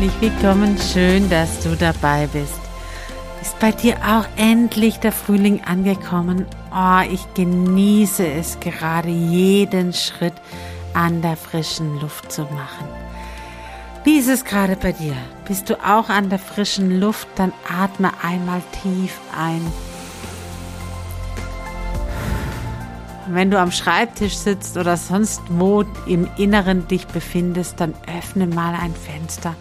Herzlich willkommen. Schön, dass du dabei bist. Ist bei dir auch endlich der Frühling angekommen? Oh, ich genieße es gerade, jeden Schritt an der frischen Luft zu machen. Wie ist es gerade bei dir? Bist du auch an der frischen Luft? Dann atme einmal tief ein. Wenn du am Schreibtisch sitzt oder sonst wo im Inneren dich befindest, dann öffne mal ein Fenster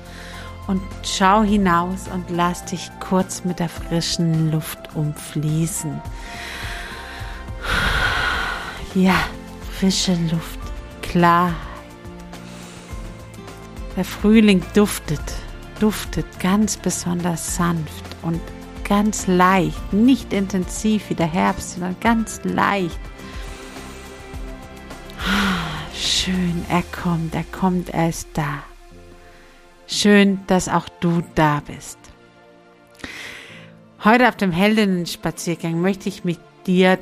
und schau hinaus und lass dich kurz mit der frischen Luft umfließen. Ja, frische Luft, Klarheit. Der Frühling duftet, duftet ganz besonders sanft und ganz leicht, nicht intensiv wie der Herbst, sondern ganz leicht. Schön, er kommt, er kommt, er ist da. Schön, dass auch du da bist. Heute auf dem Heldinnen-Spaziergang möchte ich mit dir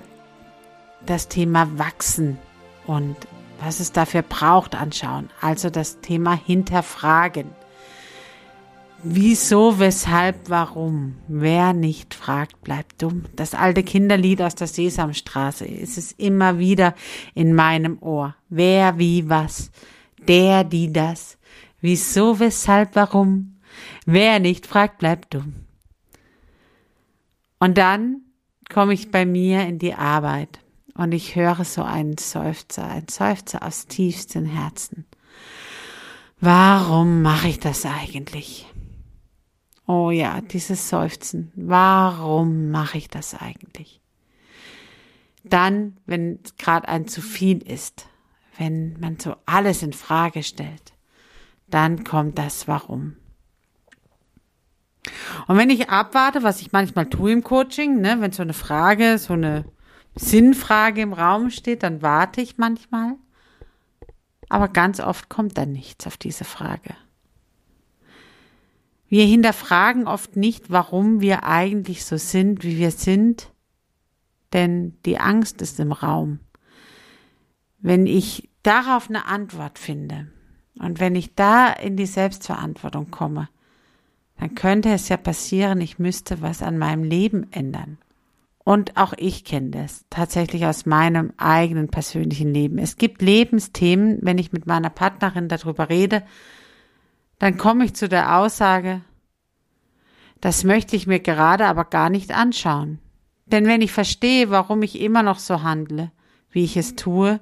das Thema Wachsen und was es dafür braucht anschauen. Also das Thema Hinterfragen. Wieso, weshalb, warum? Wer nicht fragt, bleibt dumm. Das alte Kinderlied aus der Sesamstraße ist es immer wieder in meinem Ohr. Wer, wie, was? Der, die, das. Wieso, weshalb, warum? Wer nicht fragt, bleibt dumm. Und dann komme ich bei mir in die Arbeit und ich höre so einen Seufzer, einen Seufzer aus tiefstem Herzen. Warum mache ich das eigentlich? Oh ja, dieses Seufzen. Warum mache ich das eigentlich? Dann, wenn gerade ein zu viel ist, wenn man so alles in Frage stellt, dann kommt das Warum. Und wenn ich abwarte, was ich manchmal tue im Coaching, ne, wenn so eine Frage, so eine Sinnfrage im Raum steht, dann warte ich manchmal. Aber ganz oft kommt dann nichts auf diese Frage. Wir hinterfragen oft nicht, warum wir eigentlich so sind, wie wir sind, denn die Angst ist im Raum. Wenn ich darauf eine Antwort finde, und wenn ich da in die Selbstverantwortung komme, dann könnte es ja passieren, ich müsste was an meinem Leben ändern. Und auch ich kenne das tatsächlich aus meinem eigenen persönlichen Leben. Es gibt Lebensthemen, wenn ich mit meiner Partnerin darüber rede, dann komme ich zu der Aussage, das möchte ich mir gerade aber gar nicht anschauen. Denn wenn ich verstehe, warum ich immer noch so handle, wie ich es tue,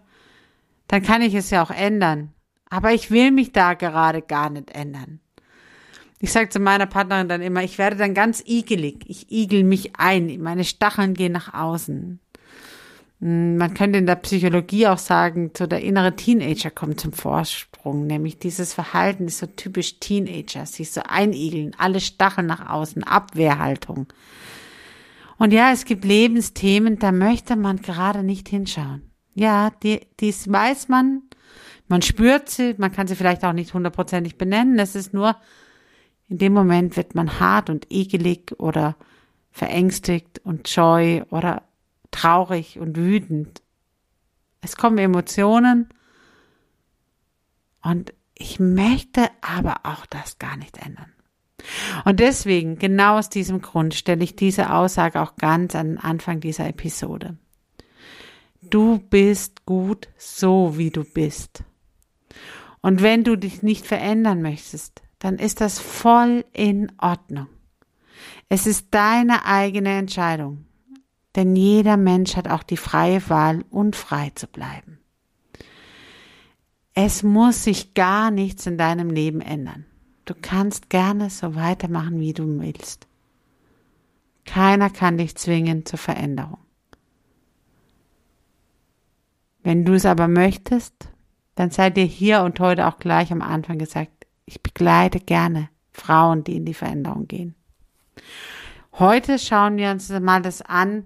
dann kann ich es ja auch ändern. Aber ich will mich da gerade gar nicht ändern. Ich sage zu meiner Partnerin dann immer, ich werde dann ganz igelig. Ich igel mich ein. Meine Stacheln gehen nach außen. Hm, man könnte in der Psychologie auch sagen, so der innere Teenager kommt zum Vorsprung, nämlich dieses Verhalten ist so typisch Teenager, sich so einigeln, alle Stacheln nach außen, Abwehrhaltung. Und ja, es gibt Lebensthemen, da möchte man gerade nicht hinschauen. Ja, die, dies weiß man, man spürt sie, man kann sie vielleicht auch nicht hundertprozentig benennen. Es ist nur, in dem Moment wird man hart und ekelig oder verängstigt und scheu oder traurig und wütend. Es kommen Emotionen und ich möchte aber auch das gar nicht ändern. Und deswegen, genau aus diesem Grund, stelle ich diese Aussage auch ganz an Anfang dieser Episode. Du bist gut so, wie du bist. Und wenn du dich nicht verändern möchtest, dann ist das voll in Ordnung. Es ist deine eigene Entscheidung, denn jeder Mensch hat auch die freie Wahl, unfrei zu bleiben. Es muss sich gar nichts in deinem Leben ändern. Du kannst gerne so weitermachen, wie du willst. Keiner kann dich zwingen zur Veränderung. Wenn du es aber möchtest, dann sei dir hier und heute auch gleich am Anfang gesagt, ich begleite gerne Frauen, die in die Veränderung gehen. Heute schauen wir uns mal das an,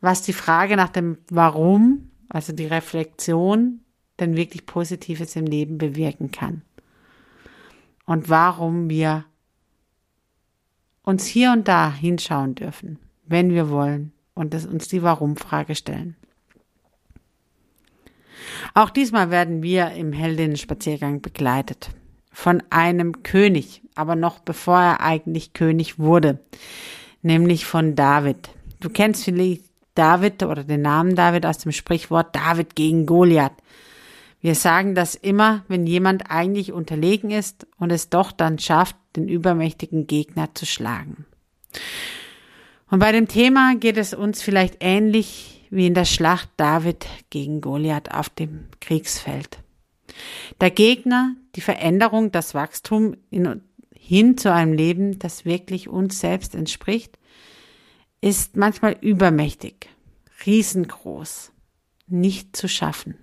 was die Frage nach dem Warum, also die Reflexion, denn wirklich Positives im Leben bewirken kann. Und warum wir uns hier und da hinschauen dürfen, wenn wir wollen und uns die Warum-Frage stellen. Auch diesmal werden wir im Heldinnen-Spaziergang begleitet von einem König, aber noch bevor er eigentlich König wurde, nämlich von David. Du kennst vielleicht David oder den Namen David aus dem Sprichwort David gegen Goliath. Wir sagen das immer, wenn jemand eigentlich unterlegen ist und es doch dann schafft, den übermächtigen Gegner zu schlagen. Und bei dem Thema geht es uns vielleicht ähnlich wie in der Schlacht David gegen Goliath auf dem Kriegsfeld. Der Gegner, die Veränderung, das Wachstum in, hin zu einem Leben, das wirklich uns selbst entspricht, ist manchmal übermächtig, riesengroß, nicht zu schaffen.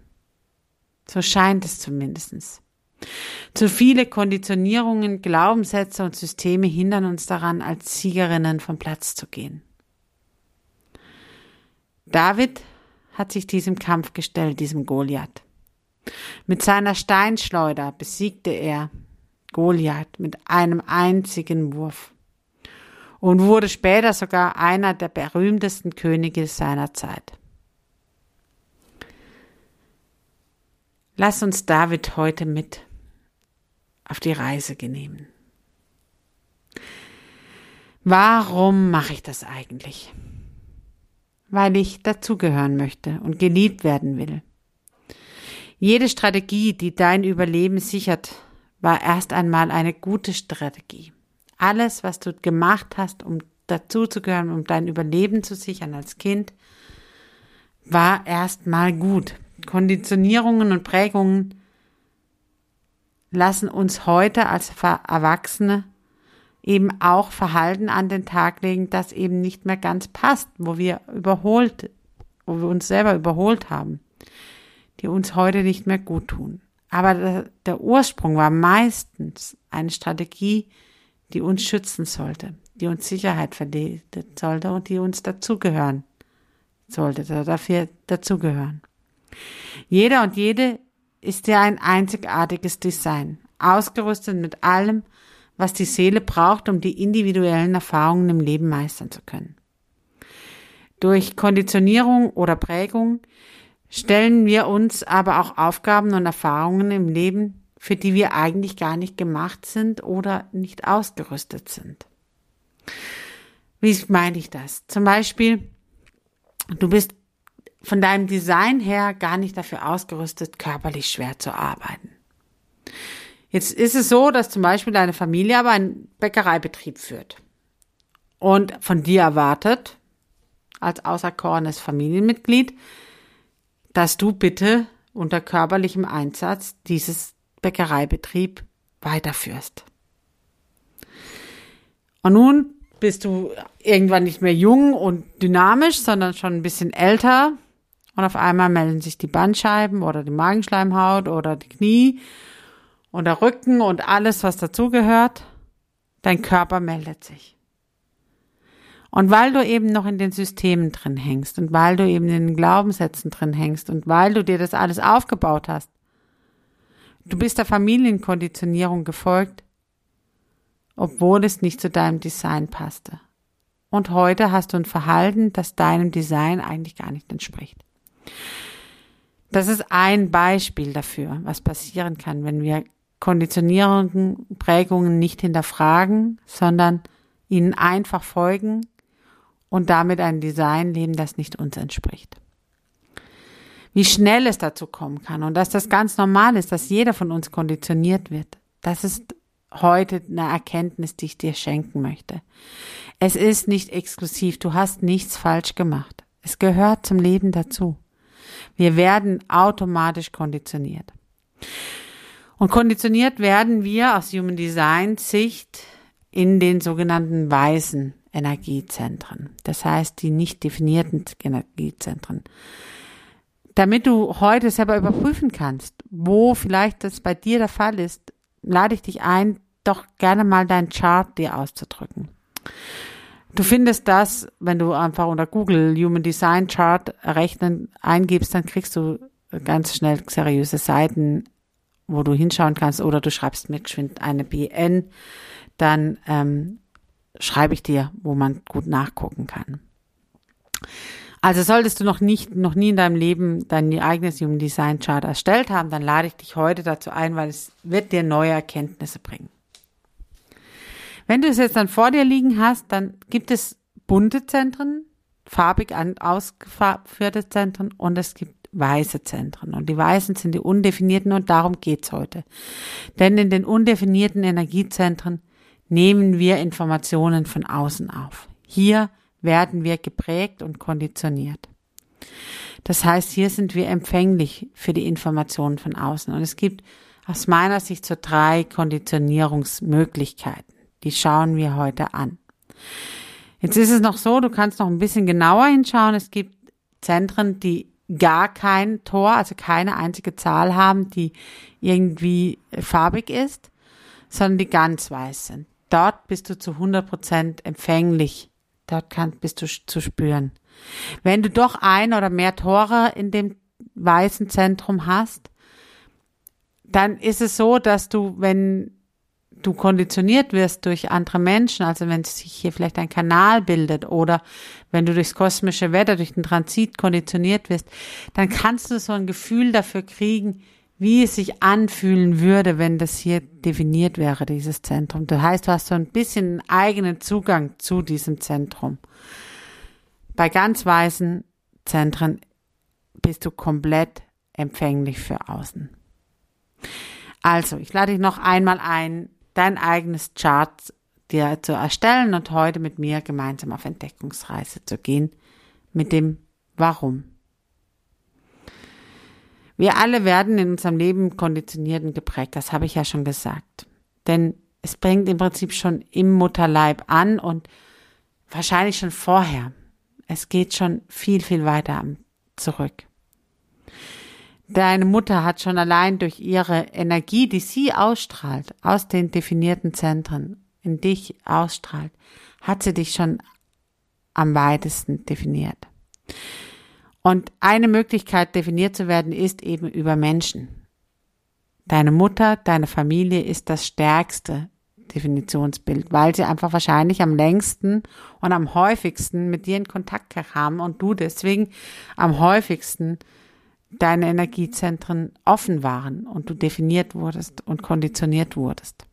So scheint es zumindest. Zu viele Konditionierungen, Glaubenssätze und Systeme hindern uns daran, als Siegerinnen vom Platz zu gehen. David hat sich diesem Kampf gestellt, diesem Goliath. Mit seiner Steinschleuder besiegte er Goliath mit einem einzigen Wurf und wurde später sogar einer der berühmtesten Könige seiner Zeit. Lass uns David heute mit auf die Reise genehmen. Warum mache ich das eigentlich? Weil ich dazugehören möchte und geliebt werden will. Jede Strategie, die dein Überleben sichert, war erst einmal eine gute Strategie. Alles, was du gemacht hast, um dazuzugehören, um dein Überleben zu sichern als Kind, war erstmal gut. Konditionierungen und Prägungen lassen uns heute als Erwachsene eben auch Verhalten an den Tag legen, das eben nicht mehr ganz passt, wo wir überholt, wo wir uns selber überholt haben, die uns heute nicht mehr gut tun. Aber der, Ursprung war meistens eine Strategie, die uns schützen sollte, die uns Sicherheit verleihen sollte und die uns dazugehören sollte, dafür dazugehören. Jeder und jede ist ja ein einzigartiges Design, ausgerüstet mit allem, was die Seele braucht, um die individuellen Erfahrungen im Leben meistern zu können. Durch Konditionierung oder Prägung stellen wir uns aber auch Aufgaben und Erfahrungen im Leben, für die wir eigentlich gar nicht gemacht sind oder nicht ausgerüstet sind. Wie meine ich das? Zum Beispiel, du bist von deinem Design her gar nicht dafür ausgerüstet, körperlich schwer zu arbeiten. Jetzt ist es so, dass zum Beispiel deine Familie aber einen Bäckereibetrieb führt. Und von dir erwartet, als außerkorenes Familienmitglied, dass du bitte unter körperlichem Einsatz dieses Bäckereibetrieb weiterführst. Und nun bist du irgendwann nicht mehr jung und dynamisch, sondern schon ein bisschen älter. Und auf einmal melden sich die Bandscheiben oder die Magenschleimhaut oder die Knie und der Rücken und alles, was dazugehört, dein Körper meldet sich. Und weil du eben noch in den Systemen drin hängst und weil du eben in den Glaubenssätzen drin hängst und weil du dir das alles aufgebaut hast, du bist der Familienkonditionierung gefolgt, obwohl es nicht zu deinem Design passte. Und heute hast du ein Verhalten, das deinem Design eigentlich gar nicht entspricht. Das ist ein Beispiel dafür, was passieren kann, wenn wir Konditionierungen, Prägungen nicht hinterfragen, sondern ihnen einfach folgen und damit ein Design leben, das nicht uns entspricht. wie schnell es dazu kommen kann und dass das ganz normal ist, dass jeder von uns konditioniert wird. Das ist heute eine Erkenntnis, die ich dir schenken möchte. Es ist nicht exklusiv, du hast nichts falsch gemacht. Es gehört zum Leben dazu. Wir werden automatisch konditioniert. Und konditioniert werden wir aus Human Design Sicht in den sogenannten weißen Energiezentren. Das heißt, die nicht definierten Energiezentren. Damit du heute selber überprüfen kannst, wo vielleicht das bei dir der Fall ist, lade ich dich ein, doch gerne mal deinen Chart dir auszudrücken. Du findest das, wenn du einfach unter Google Human Design Chart rechnen eingibst, dann kriegst du ganz schnell seriöse Seiten, wo du hinschauen kannst, oder du schreibst mir geschwind eine BN, dann ähm, schreibe ich dir, wo man gut nachgucken kann. Also solltest du noch nicht, noch nie in deinem Leben dein eigenes Human Design Chart erstellt haben, dann lade ich dich heute dazu ein, weil es wird dir neue Erkenntnisse bringen. Wenn du es jetzt dann vor dir liegen hast, dann gibt es bunte Zentren, farbig ausgeführte Zentren und es gibt weiße Zentren. Und die weißen sind die undefinierten und darum geht's heute. Denn in den undefinierten Energiezentren nehmen wir Informationen von außen auf. Hier werden wir geprägt und konditioniert. Das heißt, hier sind wir empfänglich für die Informationen von außen. Und es gibt aus meiner Sicht so drei Konditionierungsmöglichkeiten. Die schauen wir heute an. Jetzt ist es noch so, du kannst noch ein bisschen genauer hinschauen. Es gibt Zentren, die gar kein Tor, also keine einzige Zahl haben, die irgendwie farbig ist, sondern die ganz weiß sind. Dort bist du zu 100 Prozent empfänglich Dort kann, bist du zu spüren. Wenn du doch ein oder mehr Tore in dem weißen Zentrum hast, dann ist es so, dass du, wenn du konditioniert wirst durch andere Menschen, also wenn sich hier vielleicht ein Kanal bildet oder wenn du durchs kosmische Wetter, durch den Transit konditioniert wirst, dann kannst du so ein Gefühl dafür kriegen, wie es sich anfühlen würde, wenn das hier definiert wäre, dieses Zentrum. Das heißt, du hast so ein bisschen einen eigenen Zugang zu diesem Zentrum. Bei ganz weißen Zentren bist du komplett empfänglich für außen. Also, ich lade dich noch einmal ein, dein eigenes Chart dir zu erstellen und heute mit mir gemeinsam auf Entdeckungsreise zu gehen mit dem Warum. Wir alle werden in unserem Leben konditioniert und geprägt, das habe ich ja schon gesagt. Denn es bringt im Prinzip schon im Mutterleib an und wahrscheinlich schon vorher. Es geht schon viel, viel weiter zurück. Deine Mutter hat schon allein durch ihre Energie, die sie ausstrahlt, aus den definierten Zentren in dich ausstrahlt, hat sie dich schon am weitesten definiert. Und eine Möglichkeit, definiert zu werden, ist eben über Menschen. Deine Mutter, deine Familie ist das stärkste Definitionsbild, weil sie einfach wahrscheinlich am längsten und am häufigsten mit dir in Kontakt kamen und du deswegen am häufigsten deine Energiezentren offen waren und du definiert wurdest und konditioniert wurdest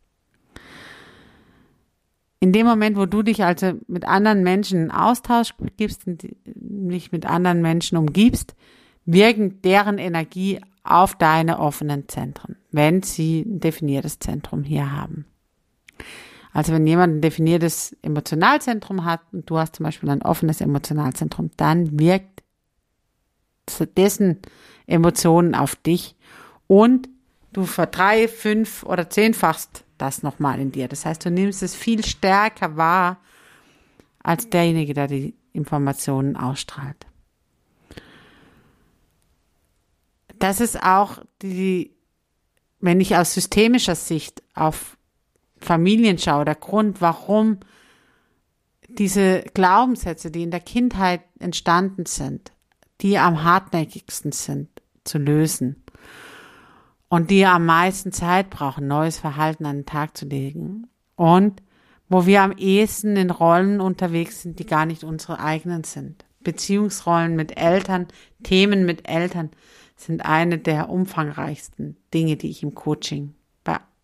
in dem Moment, wo du dich also mit anderen Menschen in Austausch gibst und dich mit anderen Menschen umgibst, wirken deren Energie auf deine offenen Zentren, wenn sie ein definiertes Zentrum hier haben. Also wenn jemand ein definiertes Emotionalzentrum hat und du hast zum Beispiel ein offenes Emotionalzentrum, dann wirkt dessen Emotionen auf dich und du verdrei, fünf oder zehnfachst das nochmal in dir. Das heißt, du nimmst es viel stärker wahr als derjenige, der die Informationen ausstrahlt. Das ist auch die, wenn ich aus systemischer Sicht auf Familien schaue, der Grund, warum diese Glaubenssätze, die in der Kindheit entstanden sind, die am hartnäckigsten sind zu lösen und die am meisten Zeit brauchen, neues Verhalten an den Tag zu legen. Und wo wir am ehesten in Rollen unterwegs sind, die gar nicht unsere eigenen sind. Beziehungsrollen mit Eltern, Themen mit Eltern sind eine der umfangreichsten Dinge, die ich im Coaching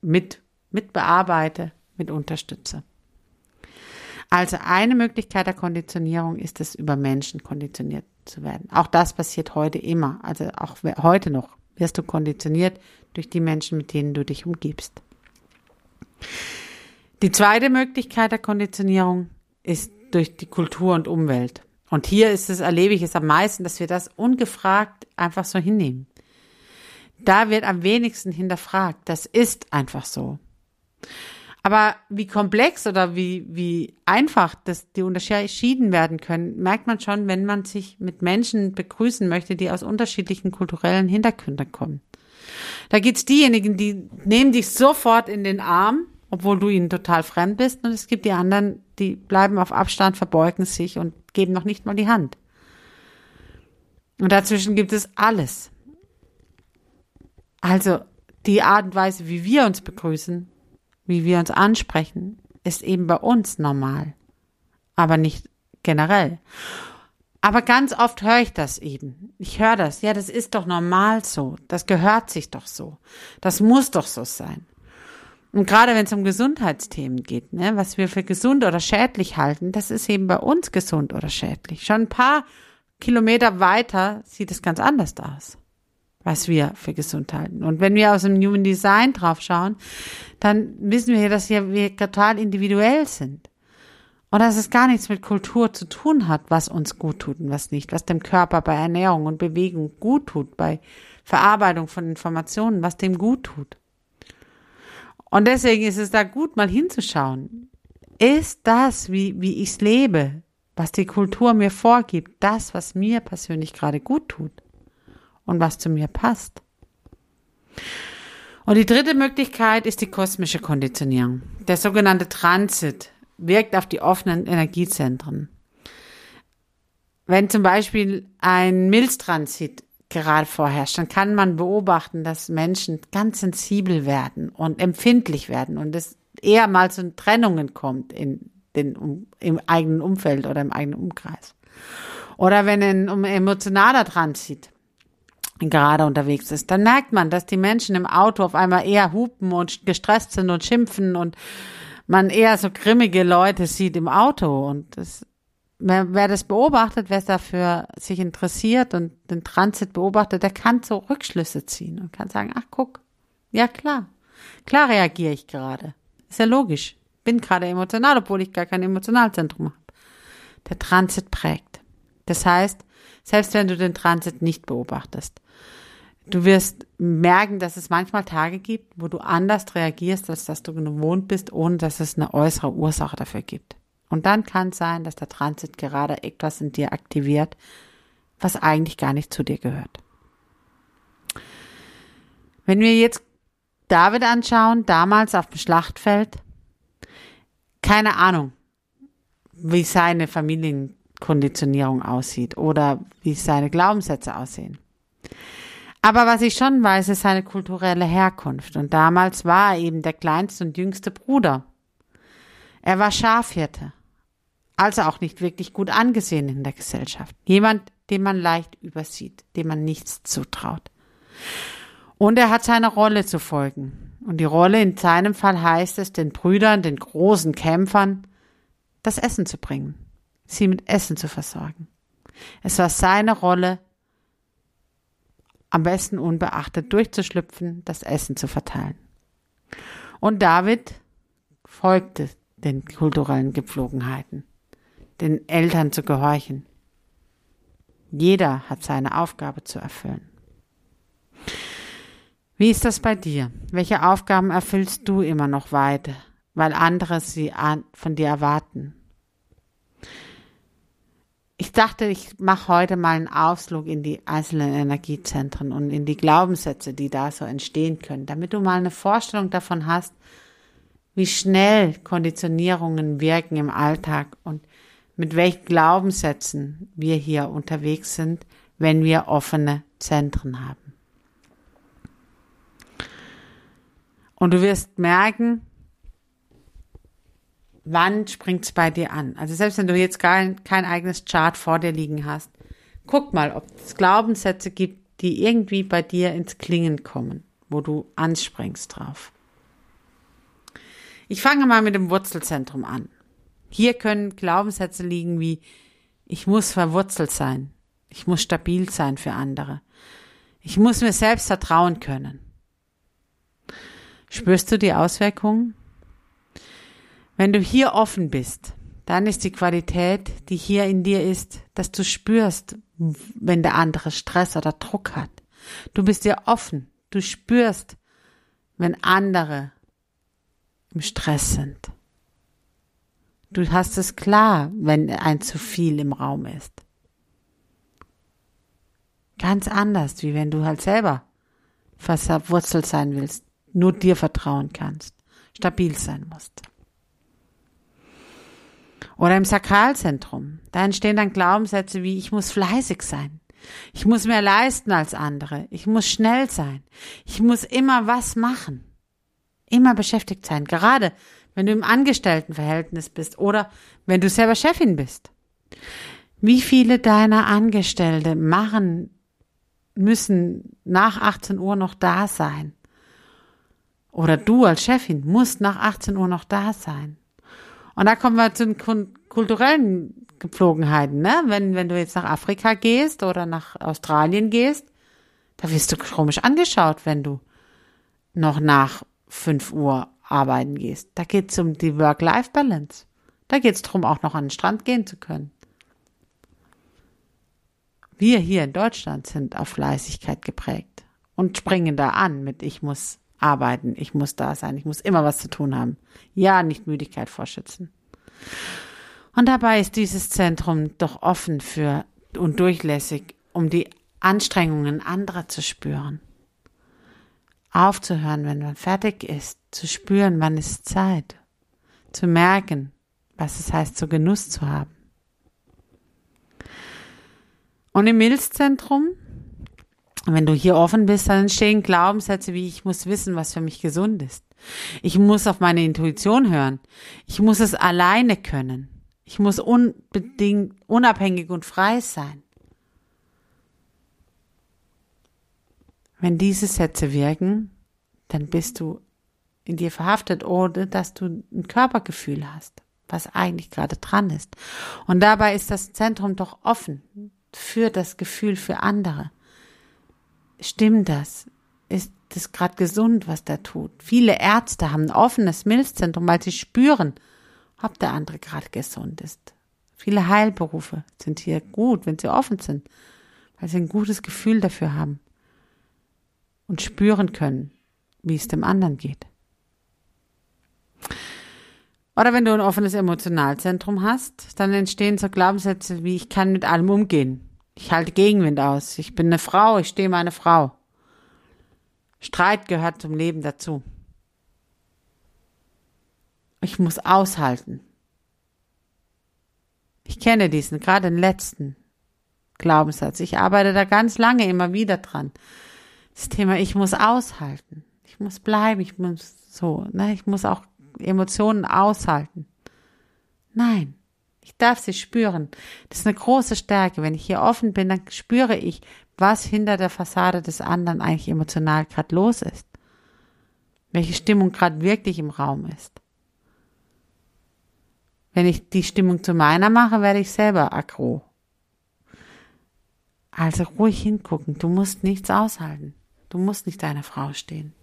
mit, mit bearbeite, mit unterstütze. Also eine Möglichkeit der Konditionierung ist es, über Menschen konditioniert zu werden. Auch das passiert heute immer. Also auch heute noch wirst du konditioniert durch die Menschen, mit denen du dich umgibst. Die zweite Möglichkeit der Konditionierung ist durch die Kultur und Umwelt. Und hier ist es, erlebe ich es am meisten, dass wir das ungefragt einfach so hinnehmen. Da wird am wenigsten hinterfragt. Das ist einfach so. Aber wie komplex oder wie, wie einfach das, die unterschieden werden können, merkt man schon, wenn man sich mit Menschen begrüßen möchte, die aus unterschiedlichen kulturellen Hintergründen kommen. Da gibt's diejenigen, die nehmen dich sofort in den Arm, obwohl du ihnen total fremd bist. Und es gibt die anderen, die bleiben auf Abstand, verbeugen sich und geben noch nicht mal die Hand. Und dazwischen gibt es alles. Also die Art und Weise, wie wir uns begrüßen, wie wir uns ansprechen, ist eben bei uns normal, aber nicht generell. Aber ganz oft höre ich das eben. Ich höre das. Ja, das ist doch normal so. Das gehört sich doch so. Das muss doch so sein. Und gerade wenn es um Gesundheitsthemen geht, ne, was wir für gesund oder schädlich halten, das ist eben bei uns gesund oder schädlich. Schon ein paar Kilometer weiter sieht es ganz anders aus was wir für gesund halten. Und wenn wir aus dem Human Design drauf schauen, dann wissen wir, dass wir total individuell sind. Und dass es gar nichts mit Kultur zu tun hat, was uns gut tut und was nicht, was dem Körper bei Ernährung und Bewegung gut tut, bei Verarbeitung von Informationen, was dem gut tut. Und deswegen ist es da gut, mal hinzuschauen. Ist das, wie, wie ich es lebe, was die Kultur mir vorgibt, das, was mir persönlich gerade gut tut? Und was zu mir passt. Und die dritte Möglichkeit ist die kosmische Konditionierung. Der sogenannte Transit wirkt auf die offenen Energiezentren. Wenn zum Beispiel ein Milztransit gerade vorherrscht, dann kann man beobachten, dass Menschen ganz sensibel werden und empfindlich werden und es eher mal zu Trennungen kommt in den, im eigenen Umfeld oder im eigenen Umkreis. Oder wenn ein emotionaler Transit gerade unterwegs ist, dann merkt man, dass die Menschen im Auto auf einmal eher hupen und gestresst sind und schimpfen und man eher so grimmige Leute sieht im Auto. Und das, wer, wer das beobachtet, wer dafür sich interessiert und den Transit beobachtet, der kann so Rückschlüsse ziehen und kann sagen, ach guck, ja klar, klar reagiere ich gerade, ist ja logisch, bin gerade emotional, obwohl ich gar kein Emotionalzentrum habe. Der Transit prägt. Das heißt, selbst wenn du den Transit nicht beobachtest, Du wirst merken, dass es manchmal Tage gibt, wo du anders reagierst, als dass du gewohnt bist, ohne dass es eine äußere Ursache dafür gibt. Und dann kann es sein, dass der Transit gerade etwas in dir aktiviert, was eigentlich gar nicht zu dir gehört. Wenn wir jetzt David anschauen, damals auf dem Schlachtfeld, keine Ahnung, wie seine Familienkonditionierung aussieht oder wie seine Glaubenssätze aussehen. Aber was ich schon weiß, ist seine kulturelle Herkunft. Und damals war er eben der kleinste und jüngste Bruder. Er war Schafhirte. Also auch nicht wirklich gut angesehen in der Gesellschaft. Jemand, den man leicht übersieht, dem man nichts zutraut. Und er hat seine Rolle zu folgen. Und die Rolle in seinem Fall heißt es, den Brüdern, den großen Kämpfern, das Essen zu bringen, sie mit Essen zu versorgen. Es war seine Rolle, am besten unbeachtet durchzuschlüpfen, das Essen zu verteilen. Und David folgte den kulturellen Gepflogenheiten, den Eltern zu gehorchen. Jeder hat seine Aufgabe zu erfüllen. Wie ist das bei dir? Welche Aufgaben erfüllst du immer noch weiter, weil andere sie von dir erwarten? Ich dachte, ich mache heute mal einen Ausflug in die einzelnen Energiezentren und in die Glaubenssätze, die da so entstehen können, damit du mal eine Vorstellung davon hast, wie schnell Konditionierungen wirken im Alltag und mit welchen Glaubenssätzen wir hier unterwegs sind, wenn wir offene Zentren haben. Und du wirst merken, wann springt's bei dir an? Also selbst wenn du jetzt gar kein eigenes Chart vor dir liegen hast, guck mal, ob es Glaubenssätze gibt, die irgendwie bei dir ins Klingen kommen, wo du anspringst drauf. Ich fange mal mit dem Wurzelzentrum an. Hier können Glaubenssätze liegen wie, ich muss verwurzelt sein. Ich muss stabil sein für andere. Ich muss mir selbst vertrauen können. Spürst du die Auswirkungen? Wenn du hier offen bist, dann ist die Qualität, die hier in dir ist, dass du spürst, wenn der andere Stress oder Druck hat. Du bist dir offen. Du spürst, wenn andere im Stress sind. Du hast es klar, wenn ein zu viel im Raum ist. Ganz anders, wie wenn du halt selber verwurzelt sein willst, nur dir vertrauen kannst, stabil sein musst. Oder im Sakralzentrum. Da entstehen dann Glaubenssätze wie ich muss fleißig sein. Ich muss mehr leisten als andere. Ich muss schnell sein. Ich muss immer was machen. Immer beschäftigt sein. Gerade wenn du im Angestelltenverhältnis bist oder wenn du selber Chefin bist. Wie viele deiner Angestellte machen, müssen nach 18 Uhr noch da sein? Oder du als Chefin musst nach 18 Uhr noch da sein. Und da kommen wir zu den kulturellen Gepflogenheiten, ne? Wenn, wenn du jetzt nach Afrika gehst oder nach Australien gehst, da wirst du komisch angeschaut, wenn du noch nach 5 Uhr arbeiten gehst. Da geht's um die Work-Life-Balance. Da geht's drum, auch noch an den Strand gehen zu können. Wir hier in Deutschland sind auf Fleißigkeit geprägt und springen da an mit ich muss arbeiten, ich muss da sein, ich muss immer was zu tun haben. Ja, nicht Müdigkeit vorschützen. Und dabei ist dieses Zentrum doch offen für und durchlässig, um die Anstrengungen anderer zu spüren. Aufzuhören, wenn man fertig ist, zu spüren, wann ist Zeit, zu merken, was es heißt, so Genuss zu haben. Und im Milzzentrum wenn du hier offen bist, dann entstehen Glaubenssätze wie ich muss wissen, was für mich gesund ist. Ich muss auf meine Intuition hören. Ich muss es alleine können. Ich muss unbedingt unabhängig und frei sein. Wenn diese Sätze wirken, dann bist du in dir verhaftet, ohne dass du ein Körpergefühl hast, was eigentlich gerade dran ist. Und dabei ist das Zentrum doch offen für das Gefühl für andere stimmt das? Ist das gerade gesund, was der tut? Viele Ärzte haben ein offenes Milzzentrum, weil sie spüren, ob der andere gerade gesund ist. Viele Heilberufe sind hier gut, wenn sie offen sind, weil sie ein gutes Gefühl dafür haben und spüren können, wie es dem anderen geht. Oder wenn du ein offenes Emotionalzentrum hast, dann entstehen so Glaubenssätze wie ich kann mit allem umgehen. Ich halte Gegenwind aus. Ich bin eine Frau, ich stehe meine Frau. Streit gehört zum Leben dazu. Ich muss aushalten. Ich kenne diesen, gerade den letzten Glaubenssatz. Ich arbeite da ganz lange immer wieder dran. Das Thema, ich muss aushalten. Ich muss bleiben, ich muss so, ne, ich muss auch Emotionen aushalten. Nein. Ich darf sie spüren. Das ist eine große Stärke. Wenn ich hier offen bin, dann spüre ich, was hinter der Fassade des anderen eigentlich emotional gerade los ist. Welche Stimmung gerade wirklich im Raum ist. Wenn ich die Stimmung zu meiner mache, werde ich selber aggro. Also ruhig hingucken. Du musst nichts aushalten. Du musst nicht deiner Frau stehen.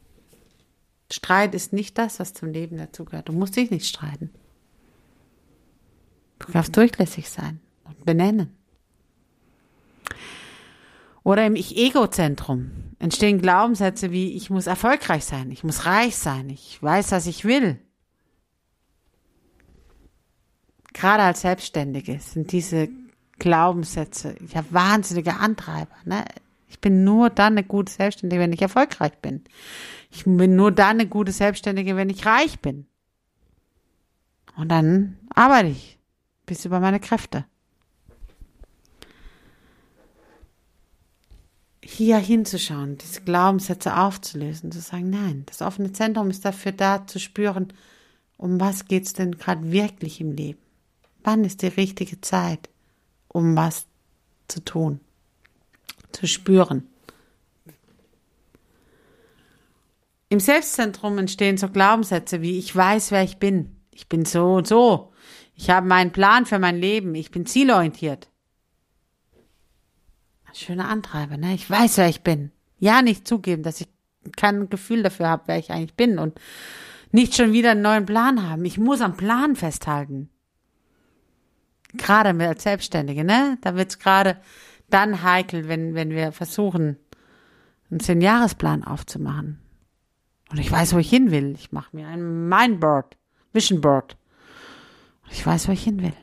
Streit ist nicht das, was zum Leben dazugehört. Du musst dich nicht streiten. Du darfst durchlässig sein und benennen. Oder im Ich-Ego-Zentrum entstehen Glaubenssätze wie ich muss erfolgreich sein, ich muss reich sein, ich weiß, was ich will. Gerade als Selbstständige sind diese Glaubenssätze ja wahnsinnige Antreiber. Ne? Ich bin nur dann eine gute Selbstständige, wenn ich erfolgreich bin. Ich bin nur dann eine gute Selbstständige, wenn ich reich bin. Und dann arbeite ich bis über meine Kräfte. Hier hinzuschauen, diese Glaubenssätze aufzulösen, zu sagen, nein, das offene Zentrum ist dafür da zu spüren, um was geht es denn gerade wirklich im Leben? Wann ist die richtige Zeit, um was zu tun, zu spüren? Im Selbstzentrum entstehen so Glaubenssätze wie ich weiß, wer ich bin. Ich bin so und so. Ich habe meinen Plan für mein Leben. Ich bin zielorientiert. Schöner Antreiber, ne? Ich weiß, wer ich bin. Ja, nicht zugeben, dass ich kein Gefühl dafür habe, wer ich eigentlich bin und nicht schon wieder einen neuen Plan haben. Ich muss am Plan festhalten. Gerade als Selbstständige, ne? Da wird's gerade dann heikel, wenn, wenn wir versuchen, einen Zehn-Jahresplan aufzumachen. Und ich weiß, wo ich hin will. Ich mache mir ein Mindboard, Vision Board. Und ich weiß, wo ich hin will.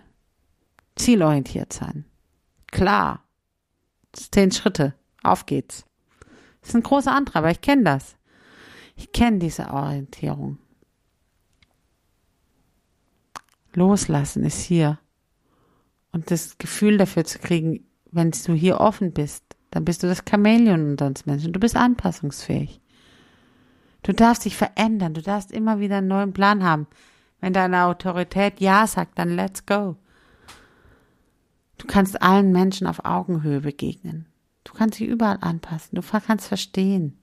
Zielorientiert sein. Klar. Zehn Schritte. Auf geht's. Das ist ein großer Antreiber. Ich kenne das. Ich kenne diese Orientierung. Loslassen ist hier. Und das Gefühl dafür zu kriegen, wenn du hier offen bist, dann bist du das Chamäleon unter uns Menschen. Du bist anpassungsfähig. Du darfst dich verändern. Du darfst immer wieder einen neuen Plan haben. Wenn deine Autorität Ja sagt, dann let's go. Du kannst allen Menschen auf Augenhöhe begegnen. Du kannst dich überall anpassen. Du kannst verstehen.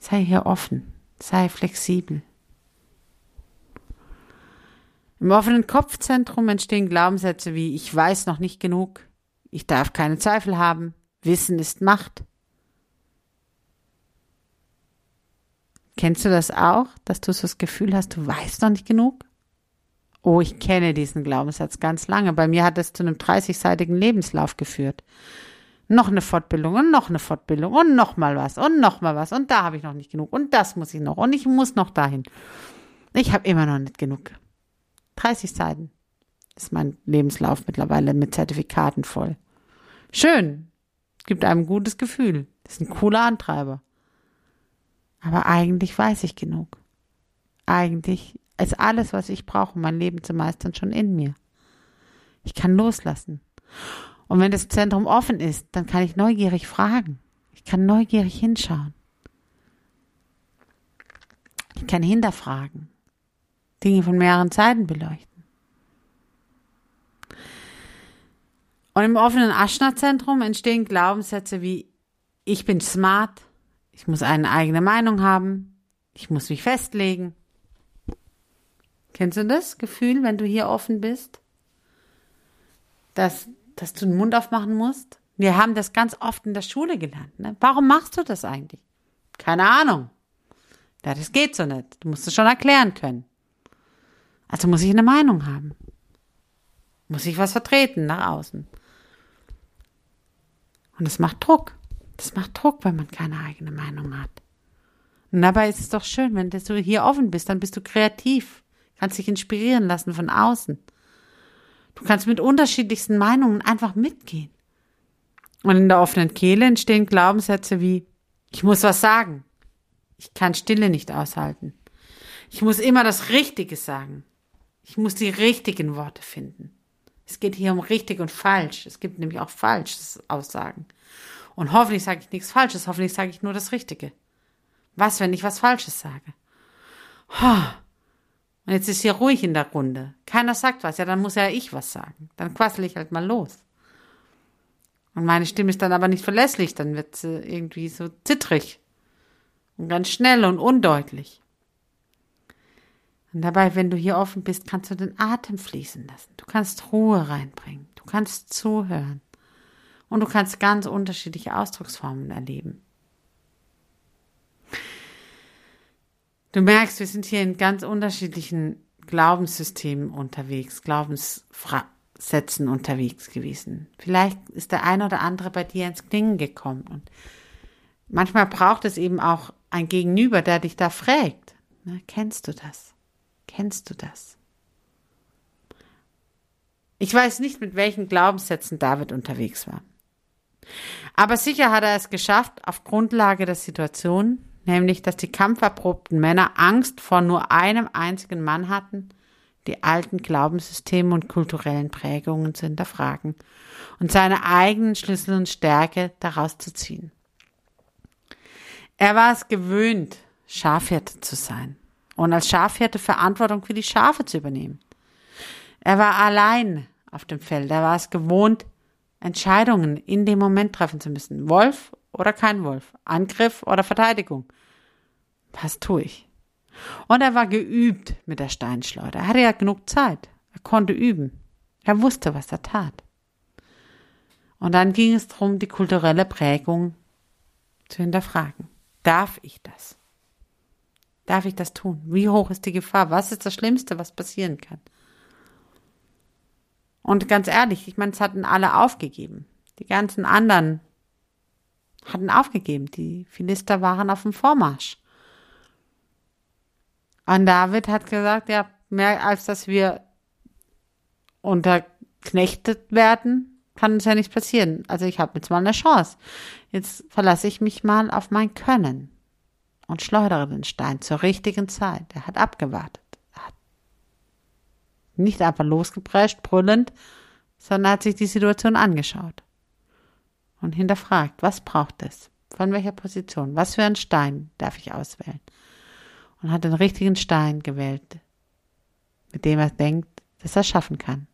Sei hier offen. Sei flexibel. Im offenen Kopfzentrum entstehen Glaubenssätze wie ich weiß noch nicht genug, ich darf keine Zweifel haben, Wissen ist Macht. Kennst du das auch, dass du so das Gefühl hast, du weißt noch nicht genug? Oh, ich kenne diesen Glaubenssatz ganz lange. Bei mir hat es zu einem 30-seitigen Lebenslauf geführt. Noch eine Fortbildung und noch eine Fortbildung und noch mal was und noch mal was und da habe ich noch nicht genug und das muss ich noch und ich muss noch dahin. Ich habe immer noch nicht genug. 30 Seiten ist mein Lebenslauf mittlerweile mit Zertifikaten voll. Schön. Gibt einem ein gutes Gefühl. Das ist ein cooler Antreiber. Aber eigentlich weiß ich genug. Eigentlich ist alles, was ich brauche, um mein Leben zu meistern, schon in mir. Ich kann loslassen. Und wenn das Zentrum offen ist, dann kann ich neugierig fragen. Ich kann neugierig hinschauen. Ich kann hinterfragen. Dinge von mehreren Seiten beleuchten. Und im offenen Aschner-Zentrum entstehen Glaubenssätze wie ich bin smart, ich muss eine eigene Meinung haben, ich muss mich festlegen. Kennst du das Gefühl, wenn du hier offen bist? Dass, dass du den Mund aufmachen musst? Wir haben das ganz oft in der Schule gelernt. Ne? Warum machst du das eigentlich? Keine Ahnung. Ja, das geht so nicht. Du musst es schon erklären können. Also muss ich eine Meinung haben. Muss ich was vertreten nach außen. Und das macht Druck. Das macht Druck, wenn man keine eigene Meinung hat. Und dabei ist es doch schön, wenn du hier offen bist, dann bist du kreativ, kannst dich inspirieren lassen von außen. Du kannst mit unterschiedlichsten Meinungen einfach mitgehen. Und in der offenen Kehle entstehen Glaubenssätze wie, ich muss was sagen. Ich kann Stille nicht aushalten. Ich muss immer das Richtige sagen. Ich muss die richtigen Worte finden. Es geht hier um richtig und falsch. Es gibt nämlich auch falsches Aussagen. Und hoffentlich sage ich nichts Falsches, hoffentlich sage ich nur das Richtige. Was, wenn ich was Falsches sage? Und jetzt ist hier ruhig in der Runde. Keiner sagt was, ja, dann muss ja ich was sagen. Dann quassel ich halt mal los. Und meine Stimme ist dann aber nicht verlässlich, dann wird sie irgendwie so zittrig und ganz schnell und undeutlich. Und dabei, wenn du hier offen bist, kannst du den Atem fließen lassen. Du kannst Ruhe reinbringen. Du kannst zuhören. Und du kannst ganz unterschiedliche Ausdrucksformen erleben. Du merkst, wir sind hier in ganz unterschiedlichen Glaubenssystemen unterwegs, Glaubenssätzen unterwegs gewesen. Vielleicht ist der eine oder andere bei dir ins Klingen gekommen. Und manchmal braucht es eben auch ein Gegenüber, der dich da fragt. Na, kennst du das? Kennst du das? Ich weiß nicht, mit welchen Glaubenssätzen David unterwegs war. Aber sicher hat er es geschafft, auf Grundlage der Situation, nämlich dass die kampferprobten Männer Angst vor nur einem einzigen Mann hatten, die alten Glaubenssysteme und kulturellen Prägungen zu hinterfragen und seine eigenen Schlüssel und Stärke daraus zu ziehen. Er war es gewöhnt, Schafhirte zu sein und als Schafhirte Verantwortung für die Schafe zu übernehmen. Er war allein auf dem Feld. Er war es gewohnt, Entscheidungen in dem Moment treffen zu müssen. Wolf oder kein Wolf. Angriff oder Verteidigung. Was tue ich? Und er war geübt mit der Steinschleuder. Er hatte ja genug Zeit. Er konnte üben. Er wusste, was er tat. Und dann ging es darum, die kulturelle Prägung zu hinterfragen. Darf ich das? Darf ich das tun? Wie hoch ist die Gefahr? Was ist das Schlimmste, was passieren kann? Und ganz ehrlich, ich meine, es hatten alle aufgegeben. Die ganzen anderen hatten aufgegeben. Die Philister waren auf dem Vormarsch. Und David hat gesagt, ja, mehr als dass wir unterknechtet werden, kann uns ja nicht passieren. Also ich habe jetzt mal eine Chance. Jetzt verlasse ich mich mal auf mein Können und schleudere den Stein zur richtigen Zeit. Er hat abgewartet. Nicht einfach losgeprescht, brüllend, sondern hat sich die Situation angeschaut und hinterfragt, was braucht es? Von welcher Position? Was für einen Stein darf ich auswählen? Und hat den richtigen Stein gewählt, mit dem er denkt, dass er schaffen kann.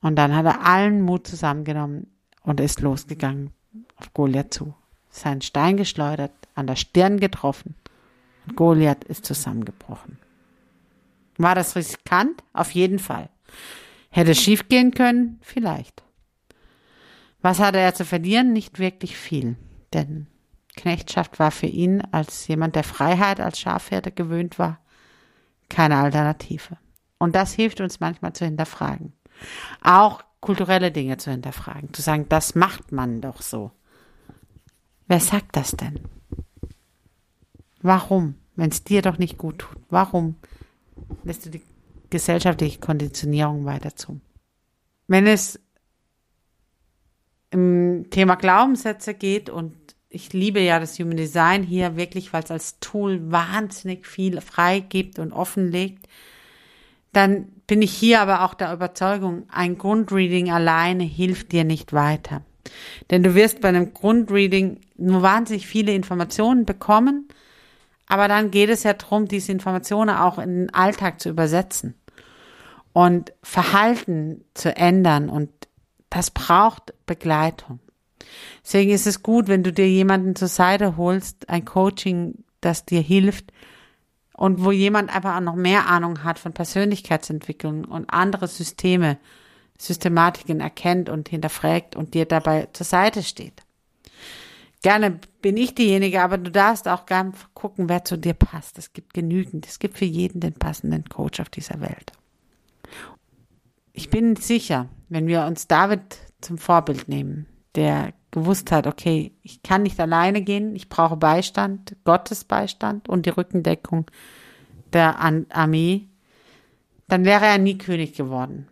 Und dann hat er allen Mut zusammengenommen und ist losgegangen auf Goliath zu. Seinen Stein geschleudert, an der Stirn getroffen und Goliath ist zusammengebrochen. War das riskant? Auf jeden Fall. Hätte es schief gehen können? Vielleicht. Was hatte er zu verlieren? Nicht wirklich viel. Denn Knechtschaft war für ihn als jemand, der Freiheit als Schafherde gewöhnt war, keine Alternative. Und das hilft uns manchmal zu hinterfragen. Auch kulturelle Dinge zu hinterfragen. Zu sagen, das macht man doch so. Wer sagt das denn? Warum? Wenn es dir doch nicht gut tut. Warum lässt du die gesellschaftliche Konditionierung weiter zu? Wenn es im Thema Glaubenssätze geht und ich liebe ja das Human Design hier wirklich, weil es als Tool wahnsinnig viel freigibt und offenlegt, dann bin ich hier aber auch der Überzeugung, ein Grundreading alleine hilft dir nicht weiter. Denn du wirst bei einem Grundreading nur wahnsinnig viele Informationen bekommen, aber dann geht es ja darum, diese Informationen auch in den Alltag zu übersetzen und Verhalten zu ändern und das braucht Begleitung. Deswegen ist es gut, wenn du dir jemanden zur Seite holst, ein Coaching, das dir hilft und wo jemand einfach auch noch mehr Ahnung hat von Persönlichkeitsentwicklung und andere Systeme, Systematiken erkennt und hinterfragt und dir dabei zur Seite steht. Gerne bin ich diejenige, aber du darfst auch gern gucken, wer zu dir passt. Es gibt genügend. Es gibt für jeden den passenden Coach auf dieser Welt. Ich bin sicher, wenn wir uns David zum Vorbild nehmen, der gewusst hat, okay, ich kann nicht alleine gehen, ich brauche Beistand, Gottes Beistand und die Rückendeckung der Armee, dann wäre er nie König geworden.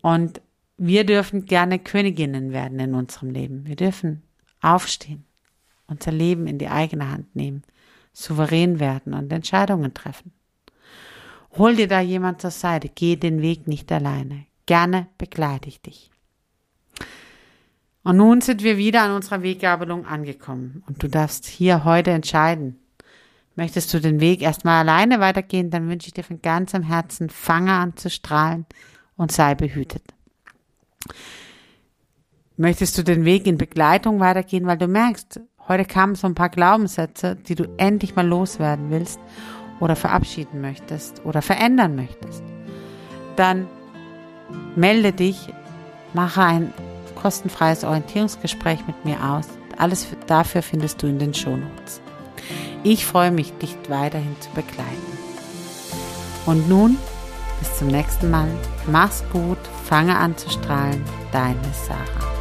Und wir dürfen gerne Königinnen werden in unserem Leben. Wir dürfen aufstehen, unser Leben in die eigene Hand nehmen, souverän werden und Entscheidungen treffen. Hol dir da jemand zur Seite, geh den Weg nicht alleine. Gerne begleite ich dich. Und nun sind wir wieder an unserer Weggabelung angekommen und du darfst hier heute entscheiden. Möchtest du den Weg erstmal alleine weitergehen, dann wünsche ich dir von ganzem Herzen, fange an zu strahlen und sei behütet. Möchtest du den Weg in Begleitung weitergehen, weil du merkst, heute kamen so ein paar Glaubenssätze, die du endlich mal loswerden willst oder verabschieden möchtest oder verändern möchtest, dann melde dich, mache ein kostenfreies Orientierungsgespräch mit mir aus. Alles dafür findest du in den Shownotes. Ich freue mich, dich weiterhin zu begleiten. Und nun, bis zum nächsten Mal. Mach's gut, fange an zu strahlen. Deine Sarah.